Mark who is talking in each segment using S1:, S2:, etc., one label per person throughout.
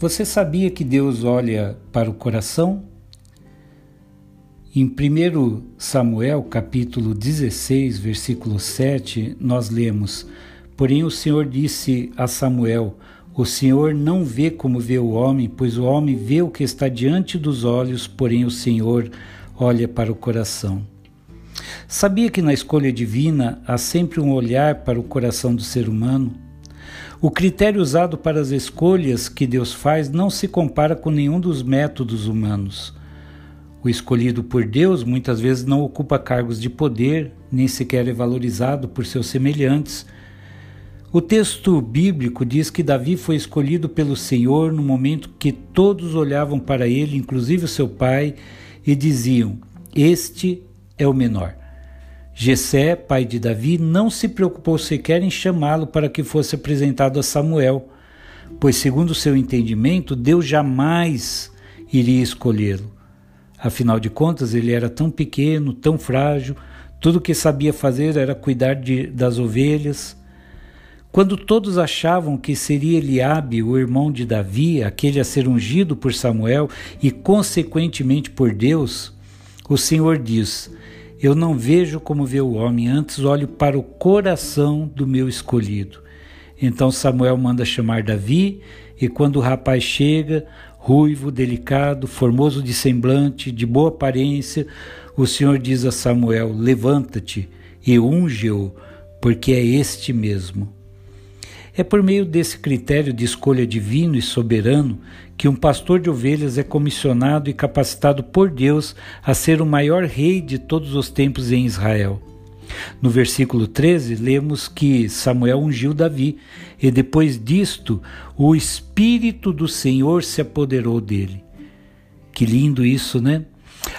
S1: Você sabia que Deus olha para o coração? Em 1 Samuel, capítulo 16, versículo 7, nós lemos: Porém o Senhor disse a Samuel: O Senhor não vê como vê o homem, pois o homem vê o que está diante dos olhos, porém o Senhor olha para o coração. Sabia que na escolha divina há sempre um olhar para o coração do ser humano? O critério usado para as escolhas que Deus faz não se compara com nenhum dos métodos humanos. O escolhido por Deus muitas vezes não ocupa cargos de poder, nem sequer é valorizado por seus semelhantes. O texto bíblico diz que Davi foi escolhido pelo Senhor no momento que todos olhavam para ele, inclusive o seu pai, e diziam: Este é o menor. Jessé, pai de Davi, não se preocupou sequer em chamá-lo para que fosse apresentado a Samuel, pois segundo seu entendimento, Deus jamais iria escolhê-lo. Afinal de contas, ele era tão pequeno, tão frágil, tudo o que sabia fazer era cuidar de, das ovelhas. Quando todos achavam que seria Eliabe, o irmão de Davi, aquele a ser ungido por Samuel e consequentemente por Deus, o Senhor diz: eu não vejo como vê o homem, antes olho para o coração do meu escolhido. Então Samuel manda chamar Davi, e quando o rapaz chega, ruivo, delicado, formoso de semblante, de boa aparência, o Senhor diz a Samuel: Levanta-te e unge-o, porque é este mesmo. É por meio desse critério de escolha divino e soberano que um pastor de ovelhas é comissionado e capacitado por Deus a ser o maior rei de todos os tempos em Israel. No versículo 13, lemos que Samuel ungiu Davi, e depois disto, o Espírito do Senhor se apoderou dele. Que lindo isso, né?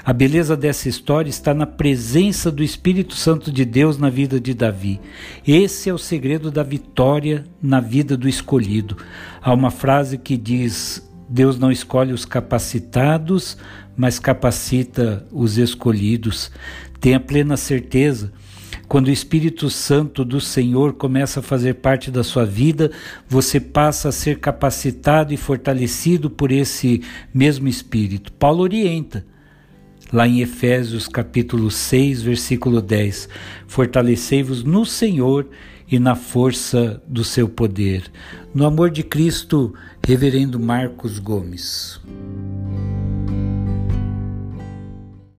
S1: A beleza dessa história está na presença do Espírito Santo de Deus na vida de Davi. Esse é o segredo da vitória na vida do escolhido. Há uma frase que diz: Deus não escolhe os capacitados, mas capacita os escolhidos. Tenha plena certeza. Quando o Espírito Santo do Senhor começa a fazer parte da sua vida, você passa a ser capacitado e fortalecido por esse mesmo Espírito. Paulo orienta lá em Efésios capítulo 6, versículo 10. Fortalecei-vos no Senhor e na força do seu poder. No amor de Cristo, Reverendo Marcos Gomes.